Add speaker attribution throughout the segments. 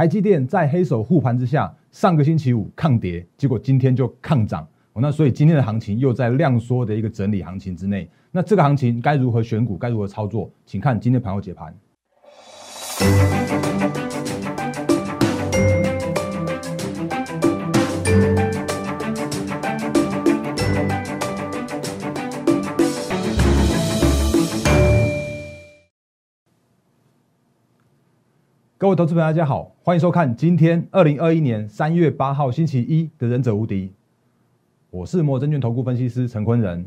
Speaker 1: 台积电在黑手护盘之下，上个星期五抗跌，结果今天就抗涨。那所以今天的行情又在量缩的一个整理行情之内。那这个行情该如何选股，该如何操作？请看今天盘后解盘。各位投资朋友，大家好，欢迎收看今天二零二一年三月八号星期一的《忍者无敌》。我是摩证券投顾分析师陈坤仁。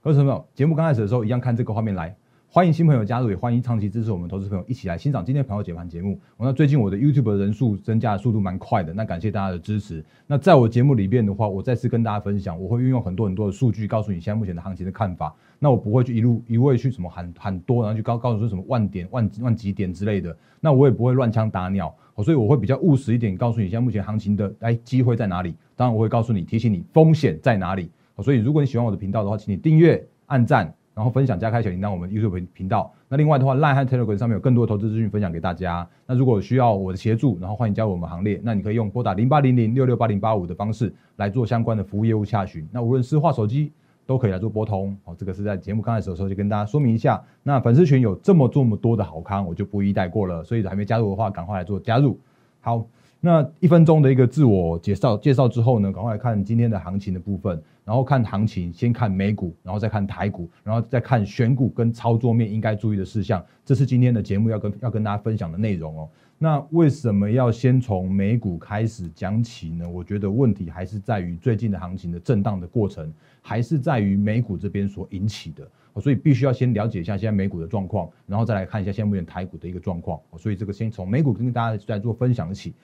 Speaker 1: 各位朋友，节目刚开始的时候，一样看这个画面来。欢迎新朋友加入，也欢迎长期支持我们投资朋友一起来欣赏今天朋友解盘节目。那最近我的 YouTube 的人数增加的速度蛮快的，那感谢大家的支持。那在我节目里边的话，我再次跟大家分享，我会运用很多很多的数据，告诉你现在目前的行情的看法。那我不会去一路一味去什么喊喊多，然后去告告诉说什么万点万万几点之类的。那我也不会乱枪打鸟，所以我会比较务实一点，告诉你现在目前行情的哎机会在哪里。当然我会告诉你，提醒你风险在哪里。所以如果你喜欢我的频道的话，请你订阅、按赞。然后分享加开小铃铛，我们 YouTube 频道。那另外的话，Line 和 Telegram 上面有更多投资资讯分享给大家。那如果需要我的协助，然后欢迎加入我们行列。那你可以用拨打零八零零六六八零八五的方式来做相关的服务业务洽询。那无论是话手机都可以来做拨通。好，这个是在节目刚开始的时候就跟大家说明一下。那粉丝群有这么这么多的好康，我就不一带过了。所以还没加入的话，赶快来做加入。好。那一分钟的一个自我介绍介绍之后呢，赶快来看今天的行情的部分，然后看行情，先看美股，然后再看台股，然后再看选股跟操作面应该注意的事项。这是今天的节目要跟要跟大家分享的内容哦。那为什么要先从美股开始讲起呢？我觉得问题还是在于最近的行情的震荡的过程，还是在于美股这边所引起的，所以必须要先了解一下现在美股的状况，然后再来看一下现在目前台股的一个状况。所以这个先从美股跟大家再做分享起。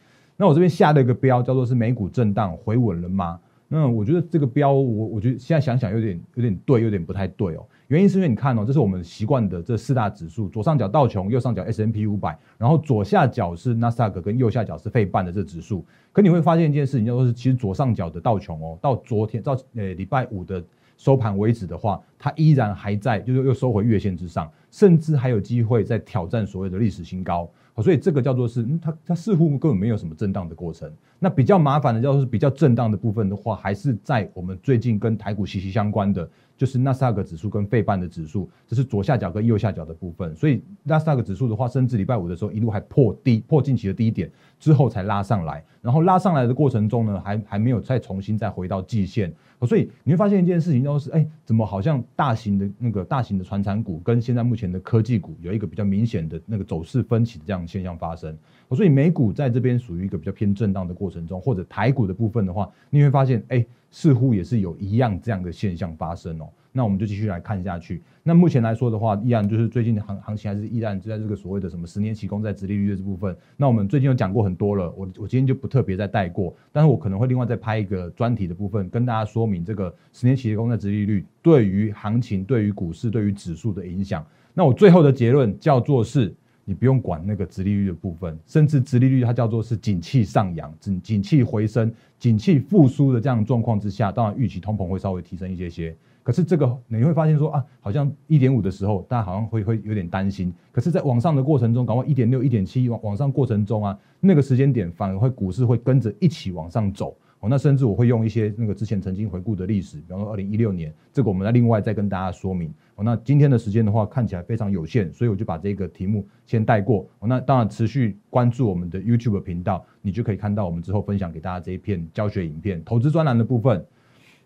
Speaker 1: 那我这边下了一个标，叫做是美股震荡回稳了吗？那我觉得这个标，我我觉得现在想想有点有点对，有点不太对哦。原因是因为你看哦，这是我们习惯的这四大指数，左上角道琼，右上角 S M P 五百，然后左下角是纳斯达克，跟右下角是费半的这指数。可你会发现一件事情，叫做是其实左上角的道琼哦，到昨天到呃礼拜五的收盘为止的话，它依然还在，就是又收回月线之上，甚至还有机会在挑战所谓的历史新高。所以这个叫做是，它它似乎根本没有什么震荡的过程。那比较麻烦的叫做是比较震荡的部分的话，还是在我们最近跟台股息息相关的。就是纳斯达克指数跟费半的指数，这是左下角跟右下角的部分。所以纳斯达克指数的话，甚至礼拜五的时候一路还破低，破近期的低点之后才拉上来。然后拉上来的过程中呢，还还没有再重新再回到季线。所以你会发现一件事情，就是哎，怎么好像大型的那个大型的船产股跟现在目前的科技股有一个比较明显的那个走势分歧的这样现象发生。所以美股在这边属于一个比较偏震荡的过程中，或者台股的部分的话，你会发现哎。似乎也是有一样这样的现象发生哦，那我们就继续来看下去。那目前来说的话，依然就是最近的行行情还是依然就在这个所谓的什么十年期公债殖利率的这部分。那我们最近有讲过很多了，我我今天就不特别再带过，但是我可能会另外再拍一个专题的部分，跟大家说明这个十年期的公债殖利率对于行情、对于股市、对于指数的影响。那我最后的结论叫做是。你不用管那个殖利率的部分，甚至殖利率它叫做是景气上扬、景景气回升、景气复苏的这样状况之下，当然预期通膨会稍微提升一些些。可是这个你会发现说啊，好像一点五的时候，大家好像会会有点担心。可是，在往上的过程中，搞到一点六、一点七往往上过程中啊，那个时间点反而会股市会跟着一起往上走。哦，那甚至我会用一些那个之前曾经回顾的历史，比方说二零一六年，这个我们再另外再跟大家说明。哦，那今天的时间的话看起来非常有限，所以我就把这个题目先带过。哦，那当然持续关注我们的 YouTube 频道，你就可以看到我们之后分享给大家这一片教学影片、投资专栏的部分。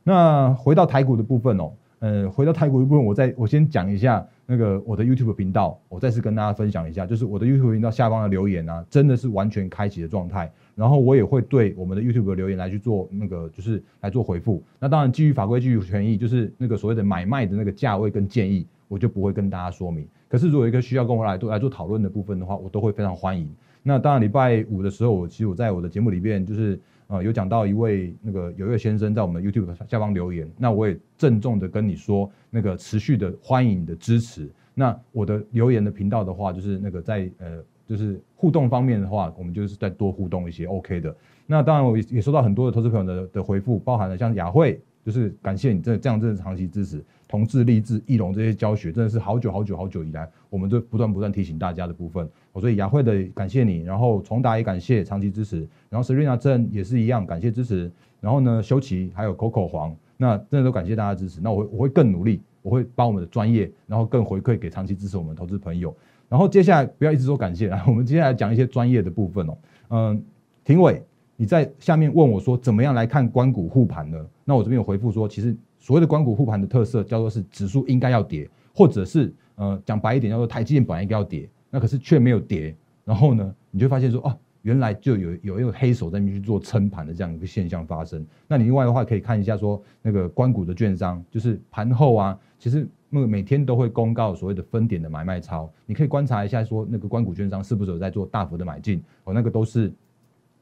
Speaker 1: 那回到台股的部分哦，呃，回到台股的部分，我再我先讲一下那个我的 YouTube 频道，我再次跟大家分享一下，就是我的 YouTube 频道下方的留言啊，真的是完全开启的状态。然后我也会对我们的 YouTube 的留言来去做那个，就是来做回复。那当然基于法规、基于权益，就是那个所谓的买卖的那个价位跟建议，我就不会跟大家说明。可是如果一个需要跟我来做来做讨论的部分的话，我都会非常欢迎。那当然礼拜五的时候，我其实我在我的节目里边就是呃有讲到一位那个有一位先生在我们 YouTube 下方留言，那我也郑重的跟你说那个持续的欢迎你的支持。那我的留言的频道的话，就是那个在呃。就是互动方面的话，我们就是再多互动一些，OK 的。那当然，我也也收到很多的投资朋友的的回复，包含了像雅慧，就是感谢你这这样这长期支持。同志励志、翼龙这些教学，真的是好久好久好久以来，我们都不断不断提醒大家的部分。所以雅慧的感谢你，然后重达也感谢长期支持，然后 Serena 正也是一样感谢支持，然后呢修齐还有 Coco 黄，那真的都感谢大家支持。那我会我会更努力，我会把我们的专业，然后更回馈给长期支持我们投资朋友。然后接下来不要一直说感谢啊，我们接下来讲一些专业的部分哦。嗯，庭伟。你在下面问我说怎么样来看关谷护盘呢？那我这边有回复说，其实所谓的关谷护盘的特色叫做是指数应该要跌，或者是呃讲白一点叫做台积电本来应该要跌，那可是却没有跌，然后呢，你就发现说哦，原来就有有一个黑手在那边去做撑盘的这样一个现象发生。那你另外的话可以看一下说那个关谷的券商，就是盘后啊，其实那个每天都会公告所谓的分点的买卖超，你可以观察一下说那个关谷券商是不是有在做大幅的买进，哦，那个都是。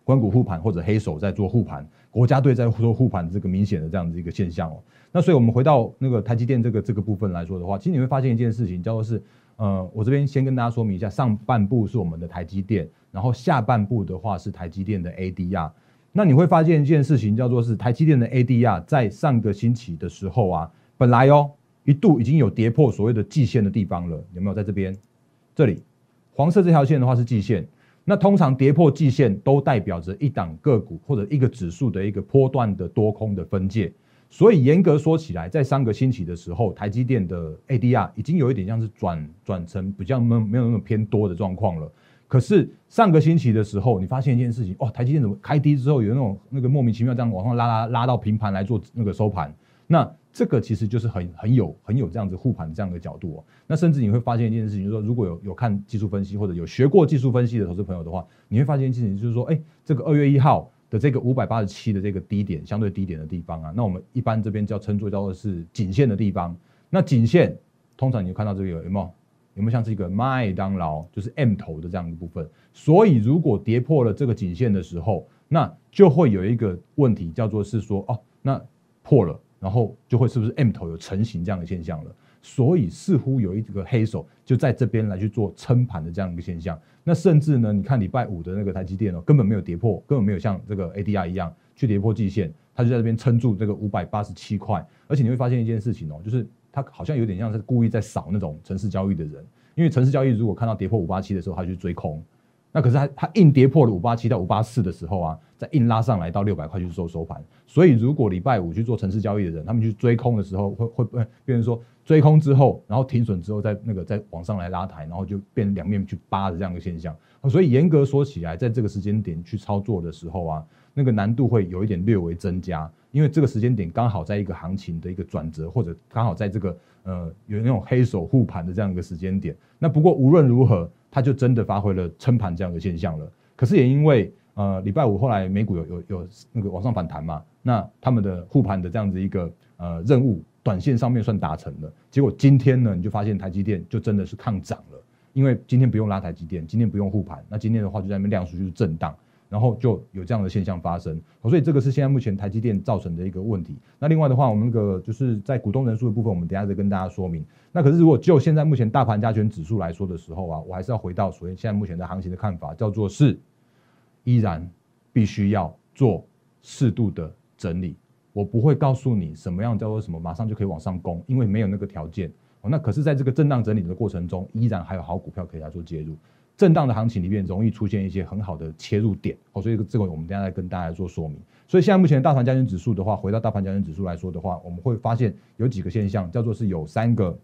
Speaker 1: 关谷护盘或者黑手在做护盘，国家队在做护盘，这个明显的这样子一个现象哦。那所以我们回到那个台积电这个这个部分来说的话，其实你会发现一件事情，叫做是，呃，我这边先跟大家说明一下，上半部是我们的台积电，然后下半部的话是台积电的 ADR。那你会发现一件事情，叫做是台积电的 ADR 在上个星期的时候啊，本来哦一度已经有跌破所谓的季线的地方了，有没有在这边？这里黄色这条线的话是季线。那通常跌破季线都代表着一档个股或者一个指数的一个波段的多空的分界，所以严格说起来，在上个星期的时候，台积电的 ADR 已经有一点像是转转成比较没没有那么偏多的状况了。可是上个星期的时候，你发现一件事情，哦，台积电怎么开低之后有那种那个莫名其妙这样往上拉拉拉到平盘来做那个收盘？那这个其实就是很很有很有这样子护盘这样的角度哦。那甚至你会发现一件事情，就是说如果有有看技术分析或者有学过技术分析的投资朋友的话，你会发现一件事情，就是说，哎，这个二月一号的这个五百八十七的这个低点，相对低点的地方啊，那我们一般这边叫称作叫做是颈线的地方。那颈线通常你看到这个有没有有没有像是一个麦当劳，就是 M 头的这样一部分。所以如果跌破了这个颈线的时候，那就会有一个问题叫做是说，哦，那破了。然后就会是不是 M 头有成型这样的现象了？所以似乎有一个黑手就在这边来去做撑盘的这样一个现象。那甚至呢，你看礼拜五的那个台积电哦，根本没有跌破，根本没有像这个 ADR 一样去跌破季线，它就在这边撑住这个五百八十七块。而且你会发现一件事情哦，就是它好像有点像是故意在扫那种城市交易的人，因为城市交易如果看到跌破五八七的时候，他就追空。那可是他他硬跌破了五八七到五八四的时候啊，再硬拉上来到六百块去做收盘。所以如果礼拜五去做城市交易的人，他们去追空的时候，会会不会变成说追空之后，然后停损之后再那个再往上来拉抬，然后就变两面去扒的这样一个现象。所以严格说起来，在这个时间点去操作的时候啊，那个难度会有一点略微增加，因为这个时间点刚好在一个行情的一个转折，或者刚好在这个呃有那种黑手护盘的这样一个时间点。那不过无论如何。它就真的发挥了撑盘这样的现象了。可是也因为呃礼拜五后来美股有有有那个往上反弹嘛，那他们的护盘的这样子一个呃任务，短线上面算达成了。结果今天呢，你就发现台积电就真的是抗涨了，因为今天不用拉台积电，今天不用护盘，那今天的话就在那边量数就是震荡。然后就有这样的现象发生，所以这个是现在目前台积电造成的一个问题。那另外的话，我们那个就是在股东人数的部分，我们等下再跟大家说明。那可是如果就现在目前大盘加权指数来说的时候啊，我还是要回到所谓现在目前的行情的看法，叫做是依然必须要做适度的整理。我不会告诉你什么样叫做什么马上就可以往上攻，因为没有那个条件。那可是在这个震荡整理的过程中，依然还有好股票可以来做介入。震荡的行情里面容易出现一些很好的切入点，哦，所以这个我们等下再跟大家做说明。所以现在目前大盘加权指数的话，回到大盘加权指数来说的话，我们会发现有几个现象，叫做是有三个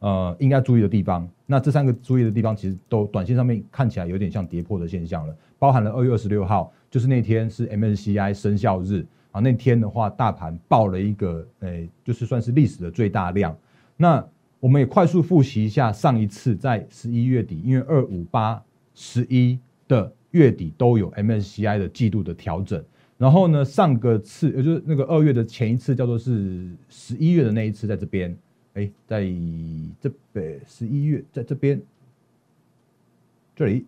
Speaker 1: 呃应该注意的地方。那这三个注意的地方，其实都短线上面看起来有点像跌破的现象了。包含了二月二十六号，就是那天是 MNCI 生效日啊，那天的话大盘爆了一个，诶，就是算是历史的最大量。那我们也快速复习一下上一次在十一月底，因为二五八十一的月底都有 MSCI 的季度的调整，然后呢，上个次也就是那个二月的前一次叫做是十一月的那一次，在这边，哎，在这边十一月在这边。这里。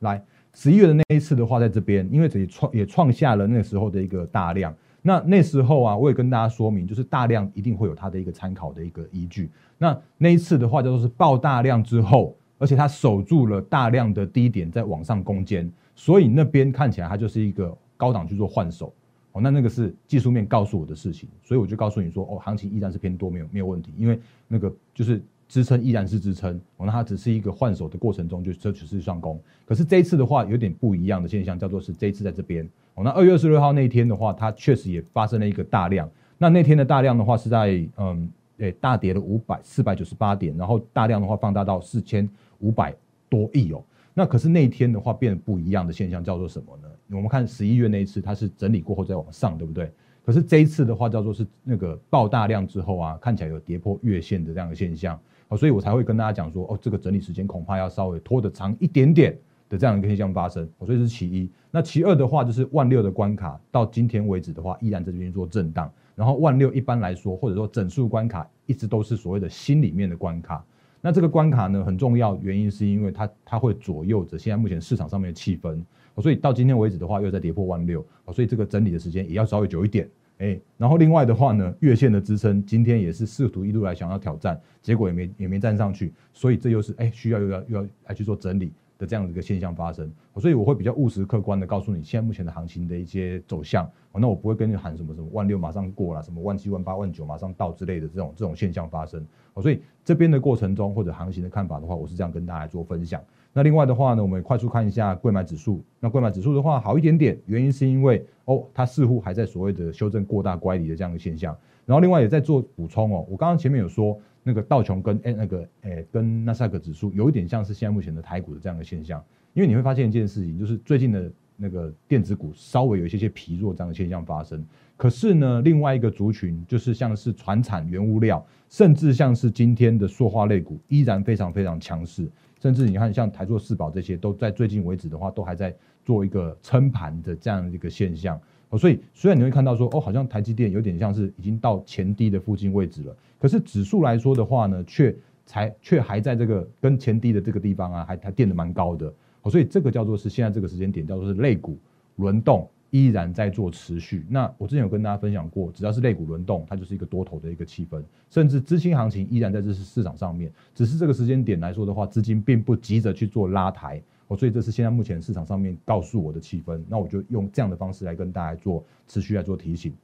Speaker 1: 来十一月的那一次的话，在这边，因为这里创也创下了那时候的一个大量。那那时候啊，我也跟大家说明，就是大量一定会有它的一个参考的一个依据。那那一次的话，叫做是爆大量之后，而且它守住了大量的低点，在往上攻坚，所以那边看起来它就是一个高档去做换手。哦，那那个是技术面告诉我的事情，所以我就告诉你说，哦，行情依然是偏多，没有没有问题，因为那个就是支撑依然是支撑，哦，那它只是一个换手的过程中就这只是上攻，可是这一次的话有点不一样的现象，叫做是这一次在这边，哦，那二月二十六号那一天的话，它确实也发生了一个大量，那那天的大量的话是在嗯，诶大跌了五百四百九十八点，然后大量的话放大到四千五百多亿哦。那可是那天的话，变得不一样的现象叫做什么呢？我们看十一月那一次，它是整理过后再往上，对不对？可是这一次的话，叫做是那个爆大量之后啊，看起来有跌破月线的这样的现象，哦，所以我才会跟大家讲说，哦，这个整理时间恐怕要稍微拖得长一点点的这样一个现象发生。所以这是其一。那其二的话，就是万六的关卡到今天为止的话，依然在这边做震荡。然后万六一般来说，或者说整数关卡，一直都是所谓的心里面的关卡。那这个关卡呢很重要，原因是因为它它会左右着现在目前市场上面的气氛，所以到今天为止的话又在跌破万六，所以这个整理的时间也要稍微久一点，哎，然后另外的话呢，月线的支撑今天也是试图一路来想要挑战，结果也没也没站上去，所以这又是哎需要又要又要来去做整理。的这样的一个现象发生，所以我会比较务实客观的告诉你现在目前的行情的一些走向。那我不会跟你喊什么什么万六马上过了，什么万七万八万九马上到之类的这种这种现象发生。所以这边的过程中或者行情的看法的话，我是这样跟大家做分享。那另外的话呢，我们快速看一下贵买指数。那贵买指数的话好一点点，原因是因为哦，它似乎还在所谓的修正过大乖离的这样的现象。然后另外也在做补充哦，我刚刚前面有说。那个道琼跟诶那个诶跟纳斯达克指数有一点像是现在目前的台股的这样的现象，因为你会发现一件事情，就是最近的那个电子股稍微有一些些疲弱这样的现象发生。可是呢，另外一个族群就是像是船产原物料，甚至像是今天的塑化类股依然非常非常强势，甚至你看像台塑四宝这些都在最近为止的话，都还在做一个撑盘的这样一个现象。所以虽然你会看到说，哦，好像台积电有点像是已经到前低的附近位置了，可是指数来说的话呢，却才却还在这个跟前低的这个地方啊，还还垫的蛮高的。所以这个叫做是现在这个时间点叫做是类股轮动依然在做持续。那我之前有跟大家分享过，只要是类股轮动，它就是一个多头的一个气氛，甚至资金行情依然在这是市场上面，只是这个时间点来说的话，资金并不急着去做拉抬。哦，所以这是现在目前市场上面告诉我的气氛，那我就用这样的方式来跟大家做持续来做提醒。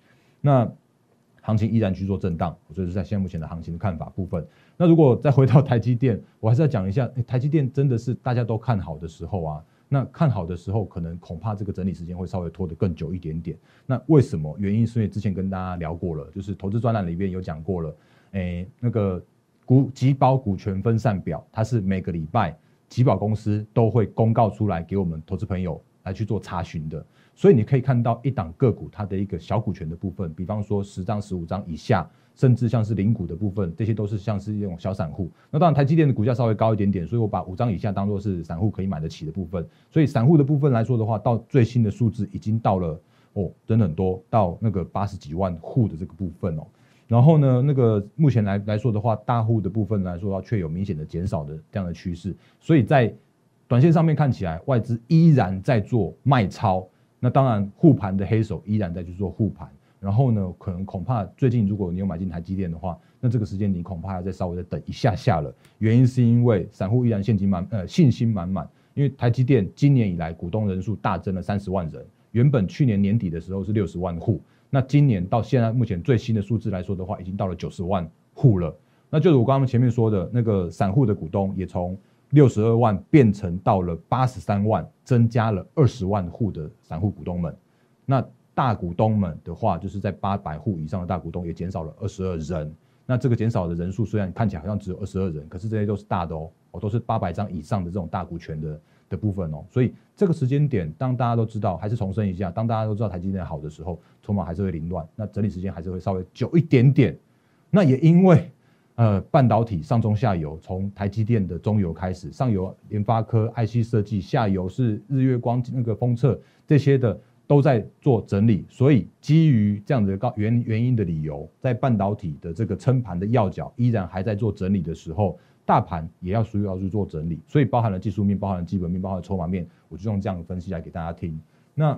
Speaker 1: 那行情依然去做震荡，所以是在现在目前的行情的看法部分。那如果再回到台积电，我还是要讲一下，台积电真的是大家都看好的时候啊。那看好的时候，可能恐怕这个整理时间会稍微拖得更久一点点。那为什么？原因是因为之前跟大家聊过了，就是投资专栏里面有讲过了，诶，那个股集保股权分散表，它是每个礼拜。集保公司都会公告出来给我们投资朋友来去做查询的，所以你可以看到一档个股它的一个小股权的部分，比方说十张、十五张以下，甚至像是零股的部分，这些都是像是这种小散户。那当然台积电的股价稍微高一点点，所以我把五张以下当做是散户可以买得起的部分。所以散户的部分来说的话，到最新的数字已经到了哦，真的很多，到那个八十几万户的这个部分哦。然后呢，那个目前来来说的话，大户的部分来说，却有明显的减少的这样的趋势。所以在短线上面看起来，外资依然在做卖超。那当然，护盘的黑手依然在去做护盘。然后呢，可能恐怕最近如果你有买进台积电的话，那这个时间你恐怕要再稍微再等一下下了。原因是因为散户依然现金满呃信心满满，因为台积电今年以来股东人数大增了三十万人，原本去年年底的时候是六十万户。那今年到现在目前最新的数字来说的话，已经到了九十万户了。那就是我刚刚前面说的那个散户的股东也从六十二万变成到了八十三万，增加了二十万户的散户股东们。那大股东们的话，就是在八百户以上的大股东也减少了二十二人。那这个减少的人数虽然看起来好像只有二十二人，可是这些都是大的哦，哦都是八百张以上的这种大股权的。的部分哦，所以这个时间点，当大家都知道，还是重申一下，当大家都知道台积电好的时候，筹码还是会凌乱，那整理时间还是会稍微久一点点。那也因为，呃，半导体上中下游，从台积电的中游开始，上游联发科、IC 设计，下游是日月光那个封测这些的都在做整理，所以基于这样的高原原因的理由，在半导体的这个撑盘的要角依然还在做整理的时候。大盘也要需要去做整理，所以包含了技术面、包含了基本面、包含了筹码面，我就用这样的分析来给大家听。那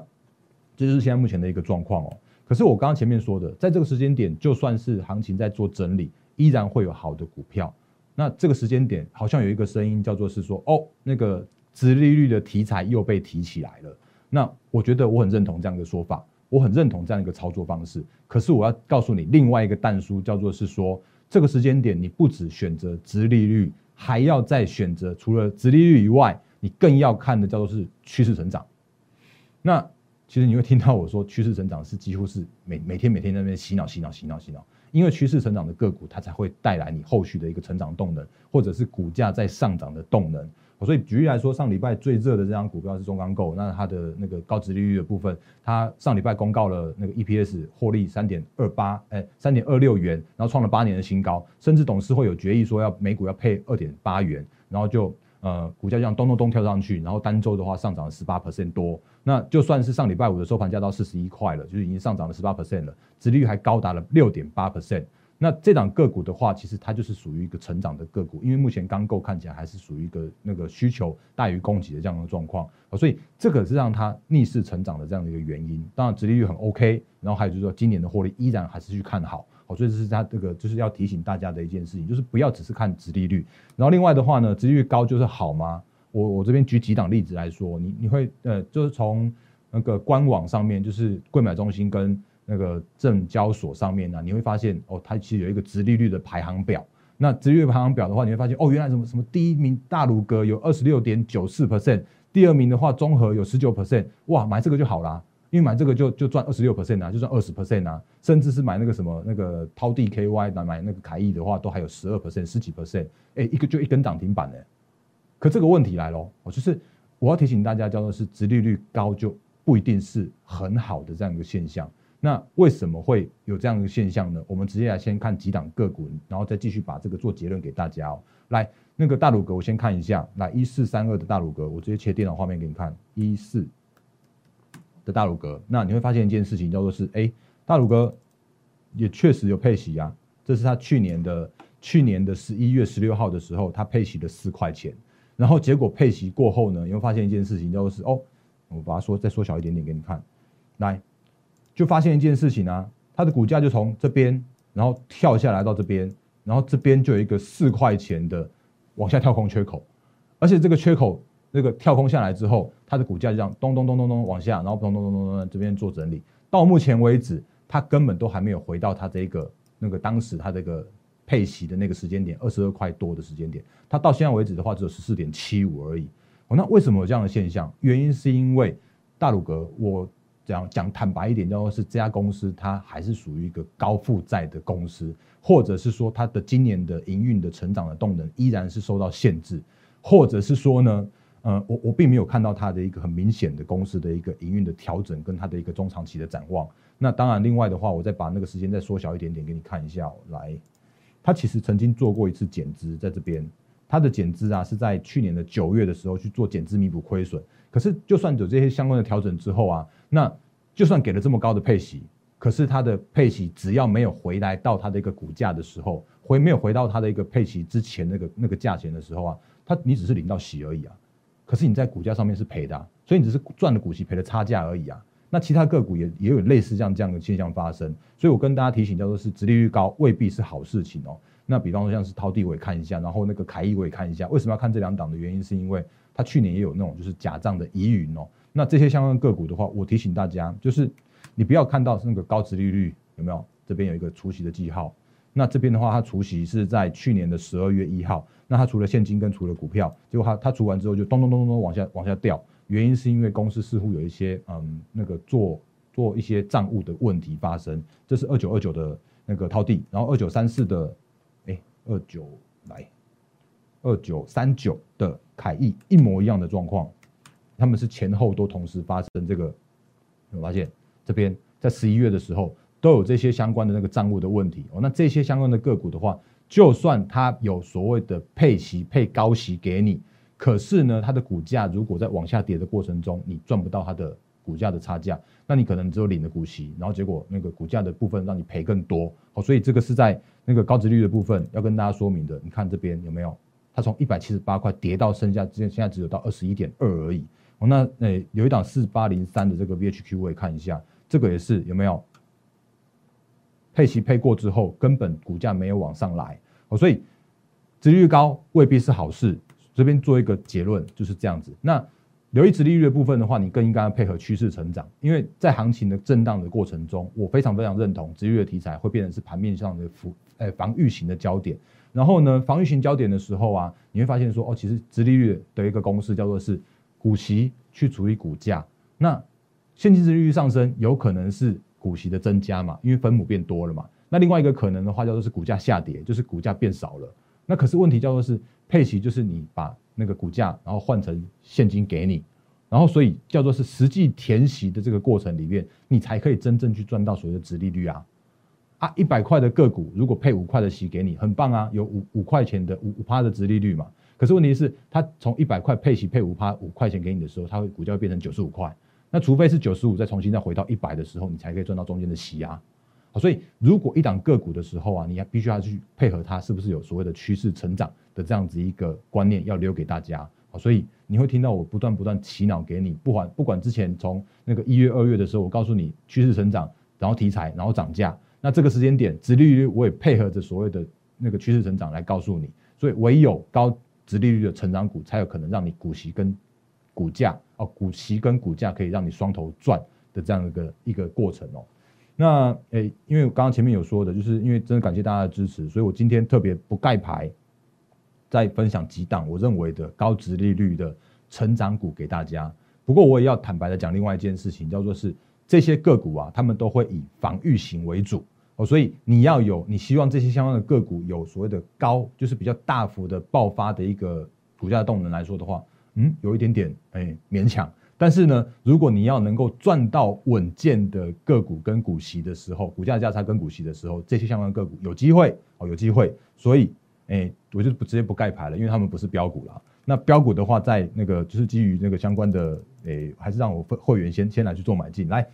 Speaker 1: 这就是现在目前的一个状况哦。可是我刚刚前面说的，在这个时间点，就算是行情在做整理，依然会有好的股票。那这个时间点，好像有一个声音叫做是说，哦，那个殖利率的题材又被提起来了。那我觉得我很认同这样的说法。我很认同这样一个操作方式。可是我要告诉你，另外一个弹书叫做是说，这个时间点你不只选择直利率，还要再选择除了直利率以外，你更要看的叫做是趋势成长。那其实你会听到我说，趋势成长是几乎是每每天每天在那边洗脑洗脑洗脑洗脑。因为趋势成长的个股，它才会带来你后续的一个成长动能，或者是股价在上涨的动能。所以举例来说，上礼拜最热的这张股票是中钢构，那它的那个高值利率的部分，它上礼拜公告了那个 EPS 获利三点二八，哎，三点二六元，然后创了八年的新高，甚至董事会有决议说要每股要配二点八元，然后就。呃，股价这样咚咚咚跳上去，然后单周的话上涨了十八 percent 多，那就算是上礼拜五的收盘价到四十一块了，就是已经上涨了十八 percent 了，殖利率还高达了六点八 percent。那这档个股的话，其实它就是属于一个成长的个股，因为目前刚够看起来还是属于一个那个需求大于供给的这样的状况啊，所以这个是让它逆势成长的这样的一个原因。当然，殖利率很 OK，然后还有就是说今年的获利依然还是去看好。好，所以这是它这个就是要提醒大家的一件事情，就是不要只是看殖利率。然后另外的话呢，殖利率高就是好吗？我我这边举几档例子来说，你你会呃，就是从那个官网上面，就是柜买中心跟那个证交所上面呢，你会发现哦，它其实有一个殖利率的排行表。那殖利率排行表的话，你会发现哦，原来什么什么第一名大鲁阁有二十六点九四 percent，第二名的话综合有十九 percent，哇，买这个就好啦。因为买这个就就赚二十六 percent 啊，就赚二十 percent 啊，甚至是买那个什么那个涛地 KY 买买那个凯翼的话，都还有十二 percent 十几 percent，哎，一个就一根涨停板呢。可这个问题来咯，我就是我要提醒大家，叫做是殖利率高就不一定是很好的这样一个现象。那为什么会有这样的现象呢？我们直接来先看几档个股，然后再继续把这个做结论给大家哦。来，那个大鲁格我先看一下，来一四三二的大鲁格，我直接切电脑画面给你看，一四。的大鲁格，那你会发现一件事情，叫做是，哎，大鲁格也确实有配息啊，这是他去年的去年的十一月十六号的时候，他配息了四块钱，然后结果配息过后呢，你会发现一件事情，叫做是，哦，我把它缩再缩小一点点给你看，来，就发现一件事情啊，它的股价就从这边，然后跳下来到这边，然后这边就有一个四块钱的往下跳空缺口，而且这个缺口。那个跳空下来之后，它的股价就这样咚咚咚咚咚往下，然后咚咚咚咚咚这边做整理。到目前为止，它根本都还没有回到它这个那个当时它这个配息的那个时间点，二十二块多的时间点。它到现在为止的话，只有十四点七五而已。哦，那为什么有这样的现象？原因是因为大鲁格，我讲讲坦白一点，就是这家公司它还是属于一个高负债的公司，或者是说它的今年的营运的成长的动能依然是受到限制，或者是说呢？呃，我我并没有看到它的一个很明显的公司的一个营运的调整跟它的一个中长期的展望。那当然，另外的话，我再把那个时间再缩小一点点给你看一下。来，它其实曾经做过一次减资，在这边，它的减资啊是在去年的九月的时候去做减资弥补亏损。可是，就算有这些相关的调整之后啊，那就算给了这么高的配息，可是它的配息只要没有回来到它的一个股价的时候，回没有回到它的一个配息之前那个那个价钱的时候啊，它你只是领到息而已啊。可是你在股价上面是赔的，所以你只是赚了股息，赔了差价而已啊。那其他个股也也有类似这样这样的现象发生，所以我跟大家提醒，叫做是殖利率高未必是好事情哦。那比方说像是涛地我也看一下，然后那个凯翼我也看一下。为什么要看这两档的原因，是因为它去年也有那种就是假账的疑云哦。那这些相关个股的话，我提醒大家，就是你不要看到是那个高值利率有没有？这边有一个除息的记号。那这边的话，它除息是在去年的十二月一号。那它除了现金跟除了股票，结果它它除完之后就咚咚咚咚咚往下往下掉。原因是因为公司似乎有一些嗯那个做做一些账务的问题发生。这是二九二九的那个套地，然后二九三四的二九来二九三九的凯翼一模一样的状况，他们是前后都同时发生这个。有发现这边在十一月的时候。都有这些相关的那个账务的问题哦，那这些相关的个股的话，就算它有所谓的配息配高息给你，可是呢，它的股价如果在往下跌的过程中，你赚不到它的股价的差价，那你可能只有领了股息，然后结果那个股价的部分让你赔更多好，所以这个是在那个高值率的部分要跟大家说明的。你看这边有没有？它从一百七十八块跌到剩下，现现在只有到二十一点二而已哦。那诶，有一档四八零三的这个 VHQ 我也看一下，这个也是有没有？配息配过之后，根本股价没有往上来，哦，所以，殖率高未必是好事。这边做一个结论就是这样子。那留意殖利率的部分的话，你更应该配合趋势成长，因为在行情的震荡的过程中，我非常非常认同殖利率的题材会变成是盘面上的防诶防御型的焦点。然后呢，防御型焦点的时候啊，你会发现说哦，其实殖利率的一个公式叫做是股息去除以股价。那现金值利率上升，有可能是股息的增加嘛，因为分母变多了嘛。那另外一个可能的话叫做是股价下跌，就是股价变少了。那可是问题叫做是配息，就是你把那个股价然后换成现金给你，然后所以叫做是实际填息的这个过程里面，你才可以真正去赚到所谓的殖利率啊。啊，一百块的个股如果配五块的息给你，很棒啊，有五五块钱的五五趴的殖利率嘛。可是问题是，它从一百块配息配五趴五块钱给你的时候，它会股价会变成九十五块。那除非是九十五再重新再回到一百的时候，你才可以赚到中间的息啊。所以如果一档个股的时候啊，你要必须要去配合它是不是有所谓的趋势成长的这样子一个观念要留给大家。好，所以你会听到我不断不断洗脑给你，不管不管之前从那个一月二月的时候，我告诉你趋势成长，然后题材，然后涨价。那这个时间点，殖利率我也配合着所谓的那个趋势成长来告诉你，所以唯有高殖利率的成长股才有可能让你股息跟股价哦，股息跟股价可以让你双头赚的这样一个一个过程哦。那诶，因为我刚刚前面有说的，就是因为真的感谢大家的支持，所以我今天特别不盖牌，再分享几档我认为的高值利率的成长股给大家。不过我也要坦白的讲另外一件事情，叫做是这些个股啊，他们都会以防御型为主。哦，所以你要有，你希望这些相关的个股有所谓的高，就是比较大幅的爆发的一个股价动能来说的话，嗯，有一点点哎勉强。但是呢，如果你要能够赚到稳健的个股跟股息的时候，股价价差跟股息的时候，这些相关个股有机会哦，有机会。所以哎，我就不直接不盖牌了，因为他们不是标股了。那标股的话，在那个就是基于那个相关的哎，还是让我会会员先先来去做买进来。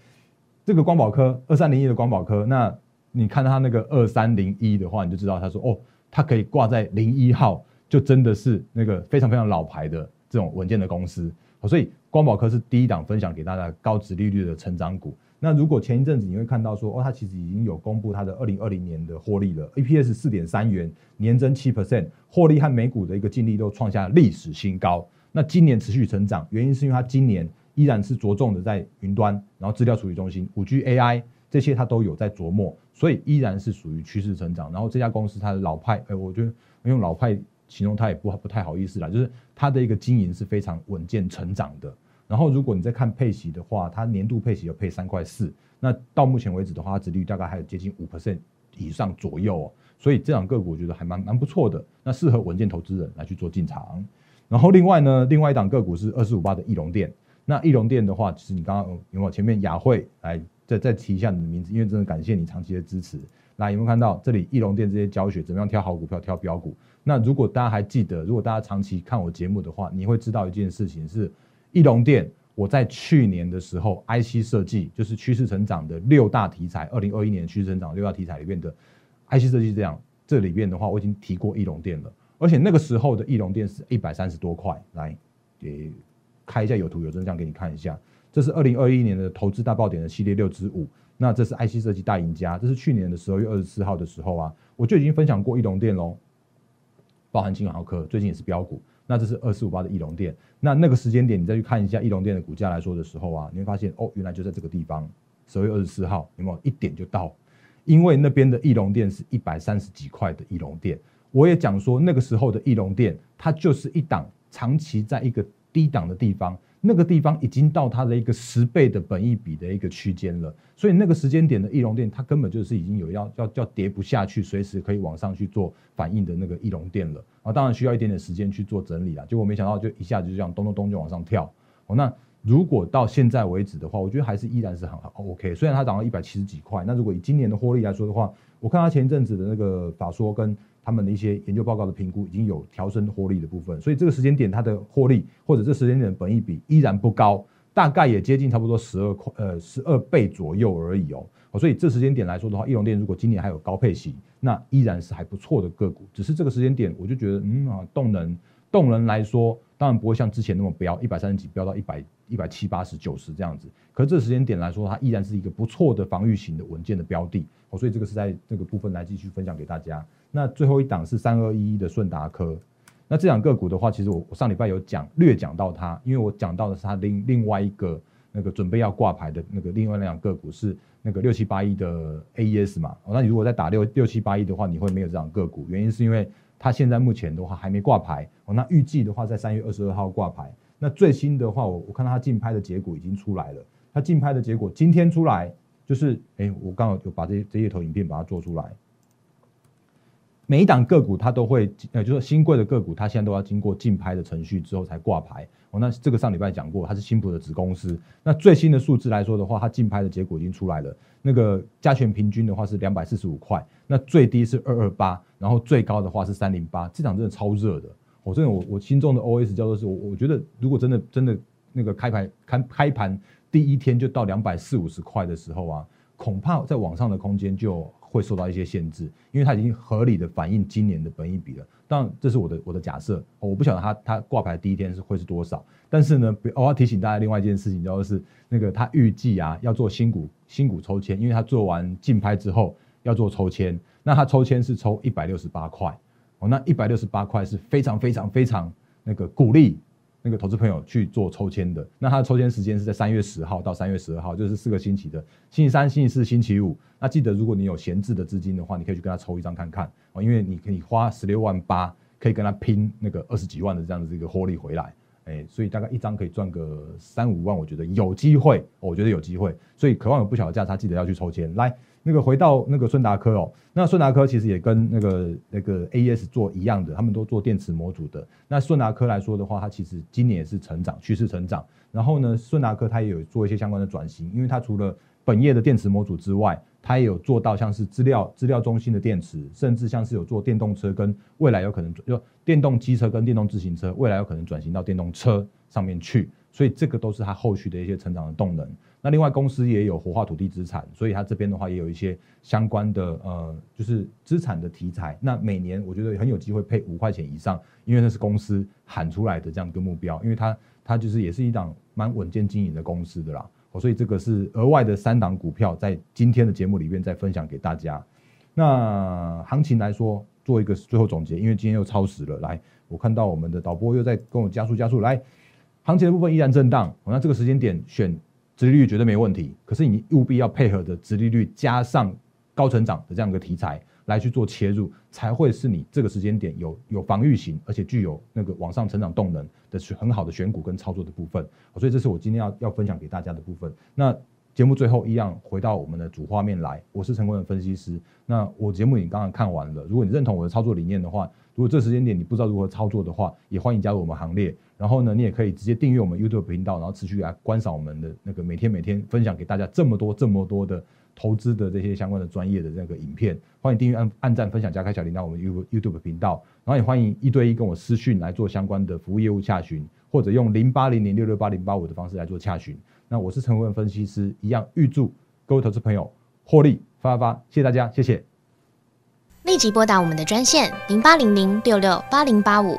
Speaker 1: 这个光宝科二三零一的光宝科那。你看它那个二三零一的话，你就知道他说哦，它可以挂在零一号，就真的是那个非常非常老牌的这种稳健的公司。所以光宝科是第一档分享给大家高值利率的成长股。那如果前一阵子你会看到说哦，它其实已经有公布它的二零二零年的获利了，EPS 四点三元，年增七 percent，获利和每股的一个净利都创下历史新高。那今年持续成长，原因是因为它今年依然是着重的在云端，然后资料处理中心、五 G AI。这些它都有在琢磨，所以依然是属于趋势成长。然后这家公司它的老派，哎，我觉得用老派形容它也不不太好意思啦，就是它的一个经营是非常稳健成长的。然后如果你在看配息的话，它年度配息有配三块四，那到目前为止的话，殖率大概还有接近五 percent 以上左右哦。所以这两个股我觉得还蛮蛮不错的，那适合稳健投资人来去做进场。然后另外呢，另外一档个股是二四五八的翼龙店。那翼龙店的话，其实你刚刚有没有前面雅慧来？再再提一下你的名字，因为真的感谢你长期的支持。那有没有看到这里翼龙店这些教学，怎么样挑好股票、挑标股？那如果大家还记得，如果大家长期看我节目的话，你会知道一件事情是，翼龙店我在去年的时候，IC 设计就是趋势成长的六大题材，二零二一年趋势成长六大题材里面的 IC 设计这样，这里边的话我已经提过翼龙店了，而且那个时候的翼龙店是一百三十多块，来给开一下有图有真相给你看一下。这是二零二一年的投资大爆点的系列六之五，那这是 IC 设计大赢家，这是去年的十二月二十四号的时候啊，我就已经分享过翼龙店喽，包含金豪科，最近也是标股，那这是二四五八的翼龙店，那那个时间点你再去看一下翼龙店的股价来说的时候啊，你会发现哦，原来就在这个地方，十二月二十四号有没有一点就到？因为那边的翼龙店是一百三十几块的翼龙店，我也讲说那个时候的翼龙店，它就是一档长期在一个低档的地方。那个地方已经到它的一个十倍的本益比的一个区间了，所以那个时间点的翼龙店，它根本就是已经有要要要跌不下去，随时可以往上去做反应的那个翼龙店了啊！当然需要一点点时间去做整理啦。结果没想到就一下子就这样咚咚咚就往上跳哦。那如果到现在为止的话，我觉得还是依然是很 OK。虽然它涨到一百七十几块，那如果以今年的获利来说的话，我看它前一阵子的那个法说跟。他们的一些研究报告的评估已经有调升获利的部分，所以这个时间点它的获利或者这时间点的本益比依然不高，大概也接近差不多十二块呃十二倍左右而已哦。所以这时间点来说的话，翼龙店如果今年还有高配息，那依然是还不错的个股。只是这个时间点，我就觉得嗯啊，动能动能来说，当然不会像之前那么飙一百三十几飙到一百一百七八十九十这样子。可是这时间点来说，它依然是一个不错的防御型的稳健的标的。哦，所以这个是在这个部分来继续分享给大家。那最后一档是三二一一的顺达科，那这两个股的话，其实我我上礼拜有讲略讲到它，因为我讲到的是它另另外一个那个准备要挂牌的那个另外两个股是那个六七八一的 AES 嘛。哦，那你如果再打六六七八一的话，你会没有这两个股，原因是因为它现在目前的话还没挂牌。哦，那预计的话在三月二十二号挂牌。那最新的话，我我看到它竞拍的结果已经出来了。它竞拍的结果今天出来，就是哎，我刚好有把这这一头影片把它做出来。每一档个股它都会，呃，就是新贵的个股，它现在都要经过竞拍的程序之后才挂牌。哦，那这个上礼拜讲过，它是新普的子公司。那最新的数字来说的话，它竞拍的结果已经出来了。那个加权平均的话是两百四十五块，那最低是二二八，然后最高的话是三零八。这档真的超热的。我真的，我我心中的 OS 叫做是，我我觉得如果真的真的那个开盘开开盘第一天就到两百四五十块的时候啊，恐怕在网上的空间就。会受到一些限制，因为它已经合理的反映今年的本益比了。当然，这是我的我的假设，我不晓得它它挂牌第一天是会是多少。但是呢，我要提醒大家另外一件事情，就是那个它预计啊要做新股新股抽签，因为它做完竞拍之后要做抽签，那它抽签是抽一百六十八块哦，那一百六十八块是非常非常非常那个鼓励。那个投资朋友去做抽签的，那他的抽签时间是在三月十号到三月十二号，就是四个星期的，星期三、星期四、星期五。那记得，如果你有闲置的资金的话，你可以去跟他抽一张看看哦，因为你可以花十六万八，可以跟他拼那个二十几万的这样子一个获利回来，哎，所以大概一张可以赚个三五万，我觉得有机会，我觉得有机会，所以渴望有不小的价差，记得要去抽签来。那个回到那个顺达科哦，那顺达科其实也跟那个那个 AES 做一样的，他们都做电池模组的。那顺达科来说的话，它其实今年也是成长趋势成长。然后呢，顺达科它也有做一些相关的转型，因为它除了本业的电池模组之外，它也有做到像是资料资料中心的电池，甚至像是有做电动车跟未来有可能就电动机车跟电动自行车，未来有可能转型到电动车上面去。所以这个都是它后续的一些成长的动能。那另外公司也有活化土地资产，所以它这边的话也有一些相关的呃，就是资产的题材。那每年我觉得很有机会配五块钱以上，因为那是公司喊出来的这样一个目标，因为它它就是也是一档蛮稳健经营的公司的啦。所以这个是额外的三档股票在今天的节目里面再分享给大家。那行情来说做一个最后总结，因为今天又超时了。来，我看到我们的导播又在跟我加速加速，来，行情的部分依然震荡，那这个时间点选。殖利率绝对没问题，可是你务必要配合的殖利率加上高成长的这样一个题材来去做切入，才会是你这个时间点有有防御型，而且具有那个往上成长动能的很好的选股跟操作的部分。所以这是我今天要要分享给大家的部分。那节目最后一样回到我们的主画面来，我是成功的分析师。那我节目你刚刚看完了，如果你认同我的操作理念的话，如果这时间点你不知道如何操作的话，也欢迎加入我们行列。然后呢，你也可以直接订阅我们 YouTube 频道，然后持续来观赏我们的那个每天每天分享给大家这么多这么多的投资的这些相关的专业的那个影片。欢迎订阅、按按赞、分享、加开小铃铛，我们 You YouTube 频道。然后也欢迎一对一跟我私讯来做相关的服务业务洽询，或者用零八零零六六八零八五的方式来做洽询。那我是陈文分析师，一样预祝各位投资朋友获利发发发！谢谢大家，谢谢。
Speaker 2: 立即拨打我们的专线零八零零六六八零八五。